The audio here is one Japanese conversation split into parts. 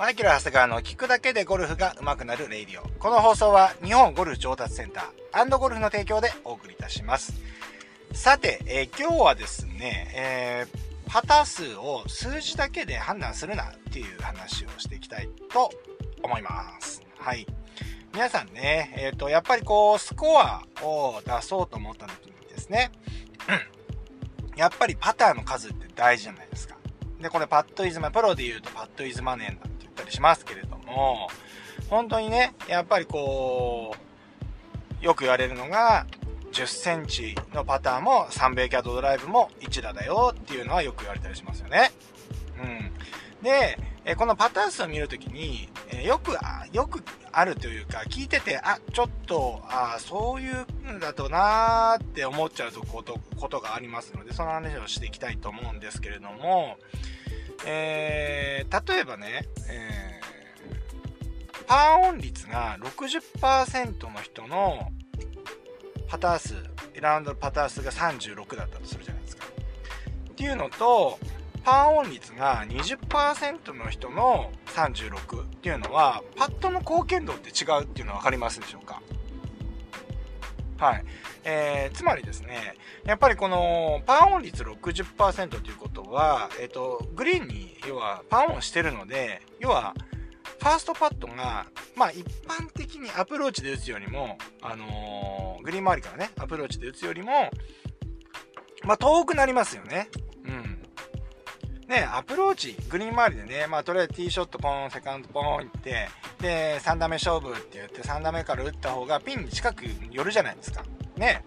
マイケル・長谷川の聞くだけでゴルフが上手くなるレイディオ。この放送は日本ゴルフ上達センターゴルフの提供でお送りいたします。さて、えー、今日はですね、えー、パター数を数字だけで判断するなっていう話をしていきたいと思います。はい。皆さんね、えっ、ー、と、やっぱりこう、スコアを出そうと思った時にですね、やっぱりパターの数って大事じゃないですか。で、これパッドイズマ、プロで言うとパッドイズマネーなしますけれども、本当にね、やっぱりこう、よく言われるのが、10センチのパターも3米キャットドライブも1打だよっていうのはよく言われたりしますよね。うん。で、えこのパターン数を見るときに、えよくあ、よくあるというか、聞いてて、あ、ちょっと、あそういうのだとなーって思っちゃうこと、ことがありますので、その話をしていきたいと思うんですけれども、えー、例えばね、えー、パーオン率が60%の人のパター数、ラウンドのパター数が36だったとするじゃないですか。っていうのと、パーオン率が20%の人の36っていうのは、パッドの貢献度って違うっていうのは分かりますでしょうか？はい。えー、つまりですね、やっぱりこのパーオン率60%ということは、えっ、ー、と、グリーンに要はパーオンしてるので、要は、ファーストパットが、まあ一般的にアプローチで打つよりも、あのー、グリーン周りからね、アプローチで打つよりも、まあ遠くなりますよね。ね、アプローチ、グリーン周りでね、まあ、とりあえずティーショットポン、セカンドポン行って、で、3打目勝負って言って、3打目から打った方がピンに近く寄るじゃないですか。ね。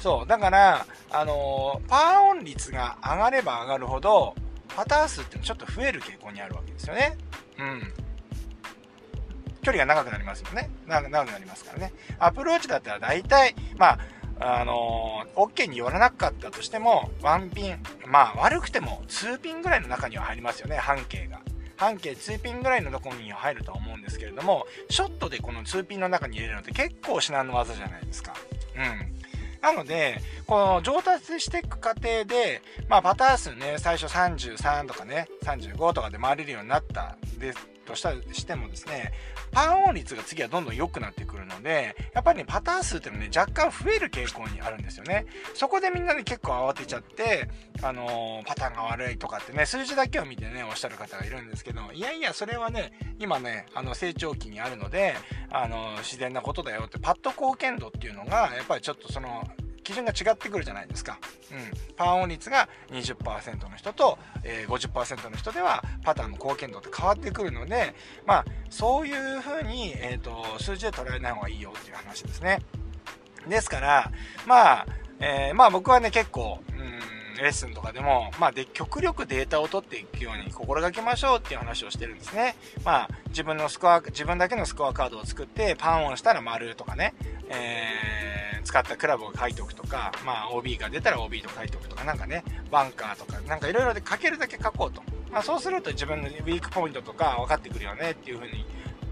そう。だから、あのー、パーオン率が上がれば上がるほど、パター数ってちょっと増える傾向にあるわけですよね。うん。距離が長くなりますよね。長くなりますからね。アプローチだったら大体、まあ、あのー、OK に寄らなかったとしても、ワンピン、まあ悪くても2ピンぐらいの中には入りますよね、半径が。半径2ピンぐらいのところに入るとは思うんですけれども、ショットでこの2ピンの中に入れるのって結構至難の技じゃないですか。うん。なので、この上達していく過程で、まあパター数ね、最初33とかね、35とかで回れるようになったんですとしたしてもですね、パーオン率が次はどんどん良くなってくるので、やっぱりね、パターン数っていうのはね、若干増える傾向にあるんですよね。そこでみんなで結構慌てちゃって、あのー、パターンが悪いとかってね、数字だけを見てね、おっしゃる方がいるんですけど、いやいや、それはね、今ね、あの、成長期にあるので、あのー、自然なことだよって、パッド貢献度っていうのが、やっぱりちょっとその、基準が違ってくるじゃないですか。うん。パーオン率が20%の人と、えー、50%の人ではパターンの貢献度って変わってくるので、まあ、そういうふうに、えっ、ー、と、数字で捉えない方がいいよっていう話ですね。ですから、まあ、えー、まあ僕はね、結構、うん、レッスンとかでも、まあで、極力データを取っていくように心がけましょうっていう話をしてるんですね。まあ、自分のスコア、自分だけのスコアカードを作って、パンオンしたら丸とかね、えー使ったクラブを書いておくとか、まあ OB が出たら OB と書いておくとか、なんかね、バンカーとか、なんかいろいろで書けるだけ書こうと。まあそうすると自分のウィークポイントとか分かってくるよねっていう風に、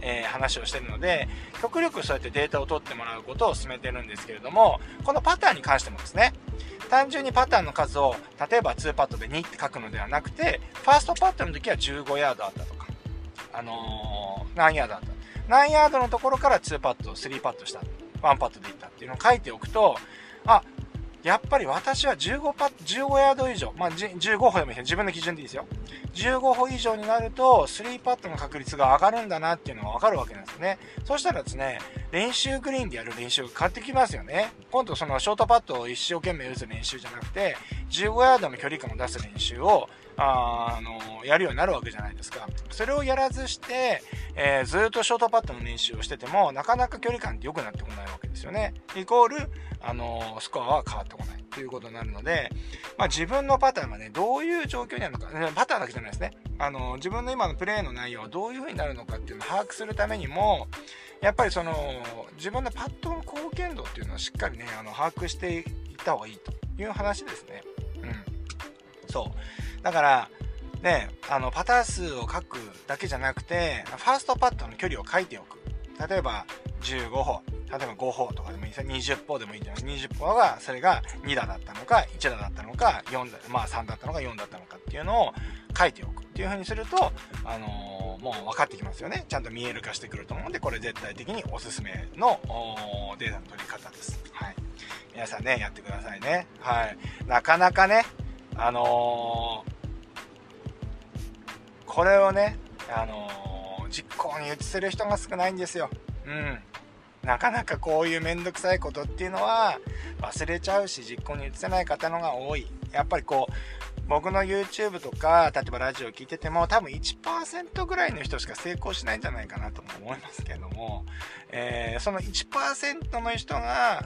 えー、話をしてるので、極力そうやってデータを取ってもらうことを進めてるんですけれども、このパターンに関してもですね、単純にパターンの数を、例えば2パットで2って書くのではなくて、ファーストパットの時は15ヤードあったとか、あのー、何ヤードあった。何ヤードのところから2パット、3パットした。ワンパットでいったっていうのを書いておくと、あ、やっぱり私は15パ15ヤード以上、まあ、15歩でもいい自分の基準でいいですよ。15歩以上になると、3パットの確率が上がるんだなっていうのがわかるわけなんですよね。そしたらですね、練習グリーンでやる練習が変わってきますよね。今度そのショートパットを一生懸命打つ練習じゃなくて、15ヤードの距離感を出す練習を、あの、やるようになるわけじゃないですか。それをやらずして、えー、ずっとショートパットの練習をしてても、なかなか距離感って良くなってこないわけですよね。イコール、あのスコアは変わってこないということになるので、まあ、自分のパターンがね、どういう状況にあるのか、パターンだけじゃないですね。あの自分の今のプレーの内容はどういう風になるのかっていうのを把握するためにも、やっぱりその、自分のパットの貢献度っていうのをしっかりね、あの把握していった方がいいという話ですね。うん。そう。だから、ね、あの、パター数を書くだけじゃなくて、ファーストパットの距離を書いておく。例えば、15歩、例えば5歩とかでもいいですよ。20歩でもいいんじゃない20歩が、それが2打だったのか、1打だったのか、4打、まあ3だったのか4だったのかっていうのを書いておくっていう風にすると、あのもう分かってきますよね。ちゃんと見える化してくると思うんで、これ絶対的におすすめのデータの取り方です。はい。皆さんね、やってくださいね。はい。なかなかね、あのー、これをね、あのー、実行に移せる人が少ないんですよ。うん。なかなかこういうめんどくさいことっていうのは忘れちゃうし実行に移せない方のが多い。やっぱりこう、僕の YouTube とか、例えばラジオ聞いてても、多分1%ぐらいの人しか成功しないんじゃないかなとも思いますけども、えー、その1%の人が、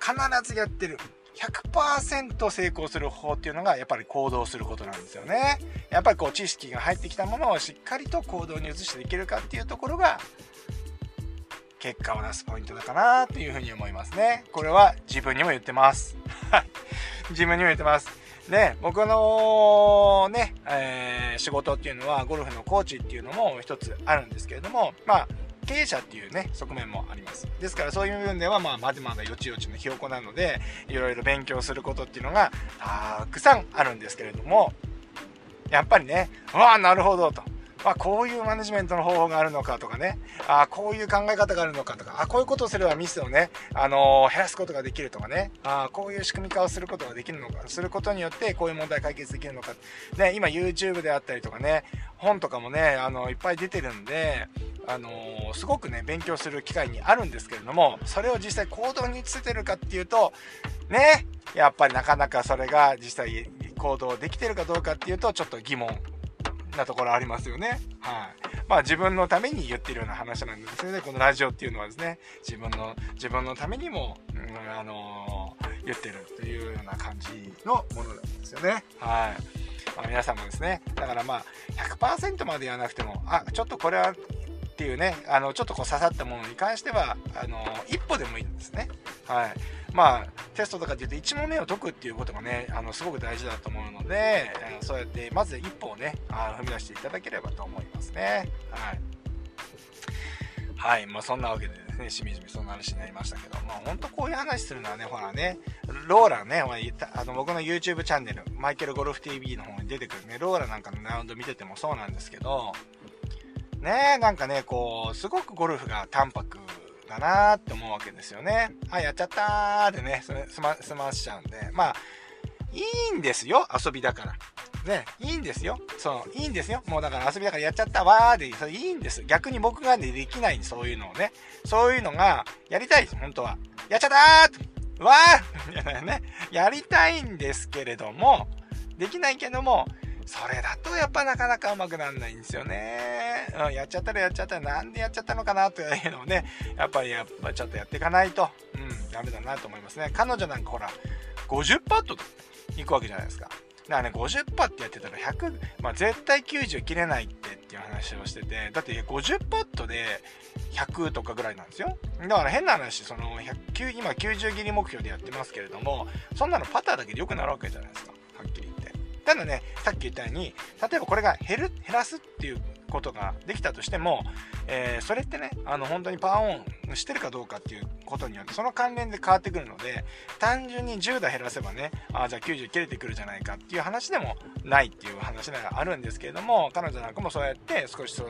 必ずやってる。100%成功する方法っていうのがやっぱり行動することなんですよね。やっぱりこう知識が入ってきたものをしっかりと行動に移してできるかっていうところが結果を出すポイントだかなというふうに思いますね。これは自分にも言ってます。自分にも言ってます。で、僕のね、えー、仕事っていうのはゴルフのコーチっていうのも一つあるんですけれども、まあ、経営者っていうね、側面もあります。ですからそういう部分では、まあ、まだまだよちよちのひよこなので、いろいろ勉強することっていうのがたくさんあるんですけれども、やっぱりね、ああ、なるほどと。あ、こういうマネジメントの方法があるのかとかね、あこういう考え方があるのかとか、あこういうことをすればミスをね、あのー、減らすことができるとかね、あこういう仕組み化をすることができるのか、することによってこういう問題解決できるのか。ね、今 YouTube であったりとかね、本とかもね、あのいっぱい出てるんで、あのー、すごくね、勉強する機会にあるんですけれども、それを実際行動に移せてるかっていうと、ね、やっぱりなかなかそれが実際行動できてるかどうかっていうと、ちょっと疑問なところありますよね。はい。まあ自分のために言ってるような話なんですよね。このラジオっていうのはですね、自分の、自分のためにも、うん、あのー、言ってるというような感じのものなんですよね。はい。まあ、皆さんもですね、だからまあ100%まで言わなくても、あ、ちょっとこれはっていうね、あの、ちょっとこう刺さったものに関しては、あの、一歩でもいいんですね。はい。まあ、テストとかで言うと1問目を解くっていうことがね、あの、すごく大事だと思うので、えそうやってまず一歩をね、あ踏み出していただければと思いますね。はい。はい。まあ、そんなわけでですね、しみじみそんな話になりましたけど、まあ、ほんとこういう話するのはね、ほらね、ローラね、あの僕の YouTube チャンネル、マイケルゴルフ TV の方に出てくるね、ローラなんかのラウンド見ててもそうなんですけど、ねなんかね、こう、すごくゴルフが淡白だなーって思うわけですよね。あ、やっちゃったーでね、済ま、済ましちゃうんで、まあ、いいんですよ、遊びだから。ね、いいんですよ。そう、いいんですよ。もうだから遊びだからやっちゃったわーで、それいいんです。逆に僕がね、できないそういうのをね。そういうのが、やりたいです、本当は。やっちゃったーわーね。やりたいんですけれども、できないけども、それだとやっぱなかなかうまくなんないんですよね。うん、やっちゃったらやっちゃったらなんでやっちゃったのかなというのをね、やっぱりやっぱちょっとやっていかないと、うん、ダメだなと思いますね。彼女なんかほら、50パットと行くわけじゃないですか。だからね、50パットやってたら100、まあ絶対90切れないってっていう話をしてて、だって50パットで100とかぐらいなんですよ。だから変な話、その100、今90切り目標でやってますけれども、そんなのパターだけで良くなるわけじゃないですか。ただね、さっき言ったように、例えばこれが減る、減らすっていうことができたとしても、えー、それってね、あの、本当にパワーオンしてるかどうかっていうことによって、その関連で変わってくるので、単純に10打減らせばね、あじゃあ90切れてくるじゃないかっていう話でもないっていう話があるんですけれども、彼女なんかもそうやって少しそう、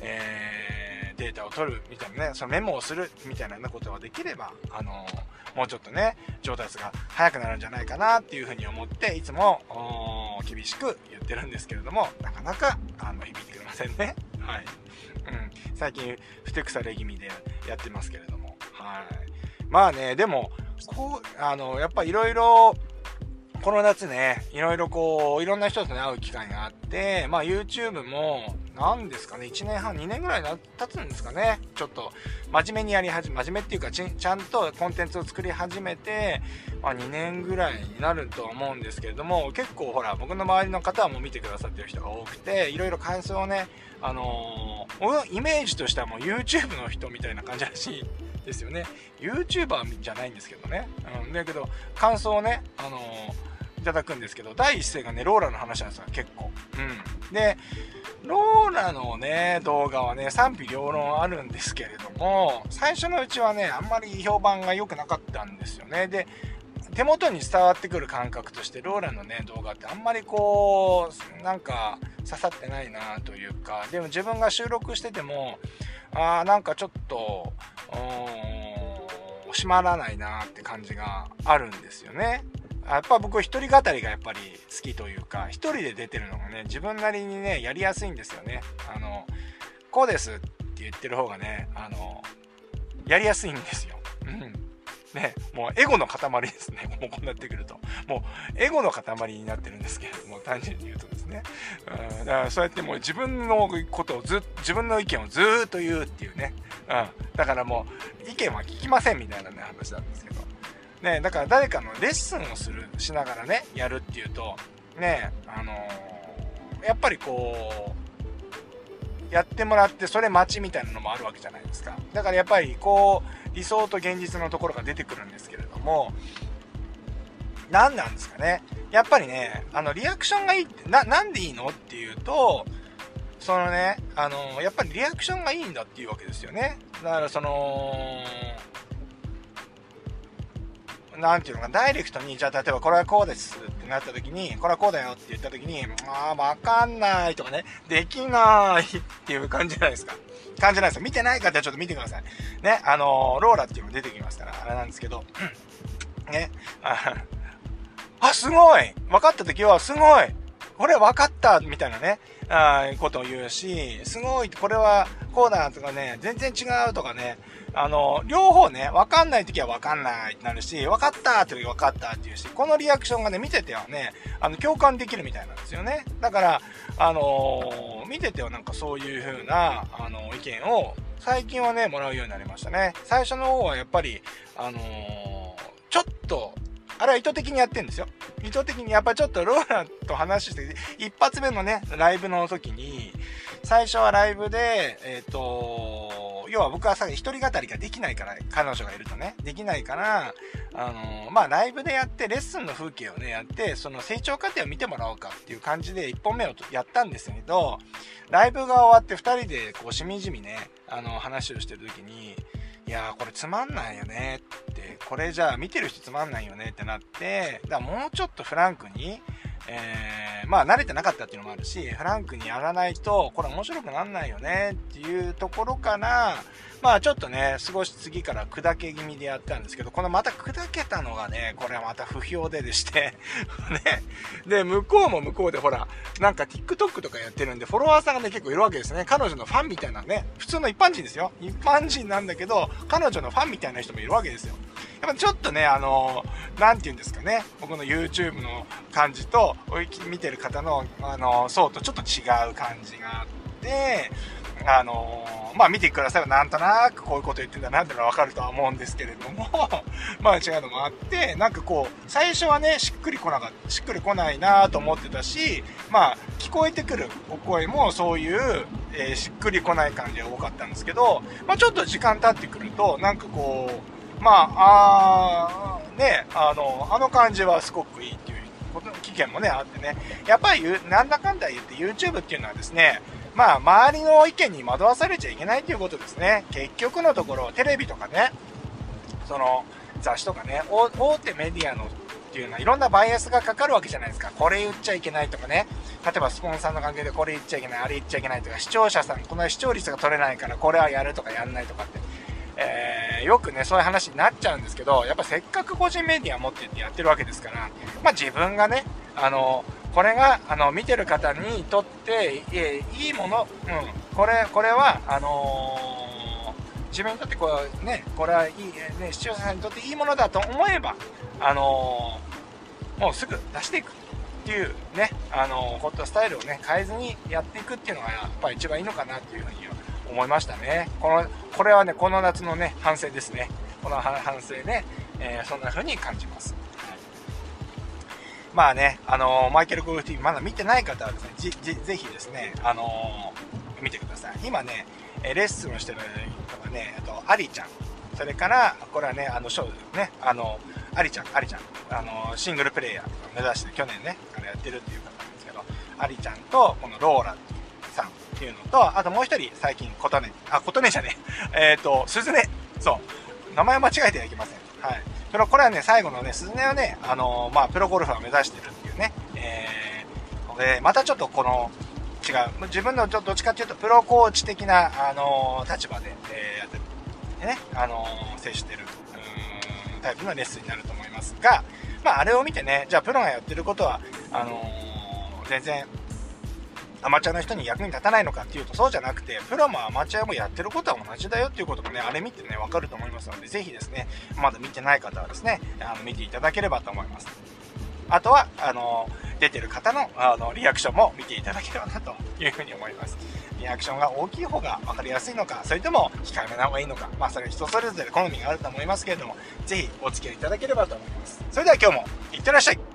えー、データを取るみたいなね、そのメモをするみたいなことができれば、あのーもうちょっとね、上達が早くなるんじゃないかなっていうふうに思って、いつも厳しく言ってるんですけれども、なかなかあの響いてくれませんね。はい。うん。最近、ふてくされ気味でやってますけれども。はい。まあね、でも、こう、あの、やっぱいろいろ、この夏ね、いろいろこう、いろんな人とね、会う機会があって、まあ YouTube も、何ですかね、1年半、2年ぐらい経つんですかね。ちょっと、真面目にやり始め、真面目っていうかち、ちゃんとコンテンツを作り始めて、まあ、2年ぐらいになるとは思うんですけれども、結構ほら、僕の周りの方はもう見てくださってる人が多くて、いろいろ感想をね、あのー、イメージとしてはもう YouTube の人みたいな感じらしいですよね。YouTuber じゃないんですけどね。うん、だけど、感想をね、あのー、いただくんですけど、第一声がね、ローラの話なんですよ、結構。うん。で、ローラのね、動画はね、賛否両論あるんですけれども、最初のうちはね、あんまり評判が良くなかったんですよね。で、手元に伝わってくる感覚としてローラのね動画ってあんまりこうなんか刺さってないなというかでも自分が収録しててもあーなんかちょっと閉まらないなって感じがあるんですよね。やっぱ僕一人語りがやっぱり好きというか一人で出てるのがね自分なりにねやりやすいんですよね。あのこうですって言ってる方がねあのやりやすいんですよ。うんね、もうエゴの塊ですね。もうこうなってくると。もうエゴの塊になってるんですけれども、単純に言うとですね。うん、だからそうやってもう自分のことをず自分の意見をずっと言うっていうね。うん。だからもう意見は聞きませんみたいなね、話なんですけど。ね、だから誰かのレッスンをする、しながらね、やるっていうと、ね、あのー、やっぱりこう、やってもらってそれ待ちみたいなのもあるわけじゃないですか。だからやっぱりこう、理想と現実のところが出てくるんですけれども、何なんですかね。やっぱりね、あの、リアクションがいいって、な、なんでいいのっていうと、そのね、あの、やっぱりリアクションがいいんだっていうわけですよね。だからその、なんていうのか、ダイレクトに、じゃあ例えばこれはこうですってなった時に、これはこうだよって言った時に、ああ、わかんないとかね、できないっていう感じじゃないですか。感じないですよ。見てない方はちょっと見てください。ね、あのー、ローラっていうの出てきますから、あれなんですけど、ね、あ、あすごい分かった時は、すごいこれ分かったみたいなね、あことを言うし、すごいこれはこうだとかね、全然違うとかね、あの、両方ね、わかんない時はわかんないってなるし、わかったって時わかったって言うし、このリアクションがね、見ててはね、あの、共感できるみたいなんですよね。だから、あのー、見ててはなんかそういう風な、あの、意見を、最近はね、もらうようになりましたね。最初の方はやっぱり、あのー、ちょっと、あれは意図的にやってんですよ。意図的にやっぱちょっとローラと話して、一発目のね、ライブの時に、最初はライブで、えっ、ー、と、要は僕はさ、一人語りができないから、彼女がいるとね、できないから、あのまあ、ライブでやって、レッスンの風景をね、やって、その成長過程を見てもらおうかっていう感じで1本目をやったんですけど、ライブが終わって2人でこう、しみじみね、あの、話をしてる時に、いやーこれつまんないよね。って、これじゃあ見てる人つまんないよねってなって、だからもうちょっとフランクに、えー、まあ慣れてなかったっていうのもあるし、フランクにやらないと、これ面白くなんないよねっていうところから、まあちょっとね、少し次から砕け気味でやったんですけど、このまた砕けたのがね、これはまた不評ででして ね。で、向こうも向こうでほら、なんか TikTok とかやってるんで、フォロワーさんがね、結構いるわけですね。彼女のファンみたいなね、普通の一般人ですよ。一般人なんだけど、彼女のファンみたいな人もいるわけですよ。やっぱちょっとね、あのなんて言うんですかね、僕の YouTube の感じと、見てる方の、あの層とちょっと違う感じがあって、あのー、まあ見てくださいばなんとなくこういうこと言ってんだなってのはわかるとは思うんですけれども まあ違うのもあって、なんかこう、最初はね、しっくりこなかった、しっくりこないなと思ってたし、まあ聞こえてくるお声もそういう、えー、しっくりこない感じが多かったんですけど、まあちょっと時間経ってくると、なんかこう、まあ、あね、あの、あの感じはすごくいいっていうこと危険もね、あってね、やっぱりなんだかんだ言って YouTube っていうのはですね、まあ、周りの意見に惑わされちゃいけないということですね。結局のところ、テレビとかね、その、雑誌とかね、大手メディアのっていうのはいろんなバイアスがかかるわけじゃないですか。これ言っちゃいけないとかね。例えばスポンサーの関係でこれ言っちゃいけない、あれ言っちゃいけないとか、視聴者さん、この視聴率が取れないからこれはやるとかやんないとかって。え、よくね、そういう話になっちゃうんですけど、やっぱせっかく個人メディア持ってってやってるわけですから、まあ自分がね、あの、これが、あの、見てる方にとって、えいいもの、うん、これ、これは、あのー、自分にとってこう、ね、これはいい、ね、視聴者さんにとっていいものだと思えば、あのー、もうすぐ出していくっていうね、あの、ホットスタイルをね、変えずにやっていくっていうのが、やっぱり一番いいのかなっていうふうに思いましたね。この、これはね、この夏のね、反省ですね。この反省で、えそんな風に感じます。まあね、あのー、マイケル・ゴルフ TV まだ見てない方はですね、ぜぜひですね、あのー、見てください。今ね、レッスンをしてるのがね、あと、アリちゃん。それから、これはね、あの、ショーね、あの、アリちゃん、アリちゃん、あの、シングルプレイヤーを目指して去年ね、あれやってるっていう方なんですけど、アリちゃんと、このローラさんっていうのと、あともう一人、最近、琴音、あ、琴音じゃねえ、えっ、ー、と、鈴音。そう。名前間違えてはいけません。はい。プロ、これはね、最後のね、鈴音はね、あのー、まあ、プロゴルファーを目指してるっていうね、えー、で、またちょっとこの、違う。自分のどっちかっていうと、プロコーチ的な、あのー、立場で、えー、やってる。ね、あの、接してる、うん、タイプのレッスンになると思いますが、まあ、あれを見てね、じゃあプロがやってることは、あの、全然、アマチュアの人に役に立たないのかっていうとそうじゃなくて、プロもアマチュアもやってることは同じだよっていうこともね、あれ見てね、わかると思いますので、ぜひですね、まだ見てない方はですね、あの見ていただければと思います。あとは、あの、出てる方の、あの、リアクションも見ていただければなというふうに思います。リアクションが大きい方が分かりやすいのか、それとも控えめな方がいいのか、まあそれは人それぞれ好みがあると思いますけれども、ぜひお付き合いいただければと思います。それでは今日もいってらっしゃい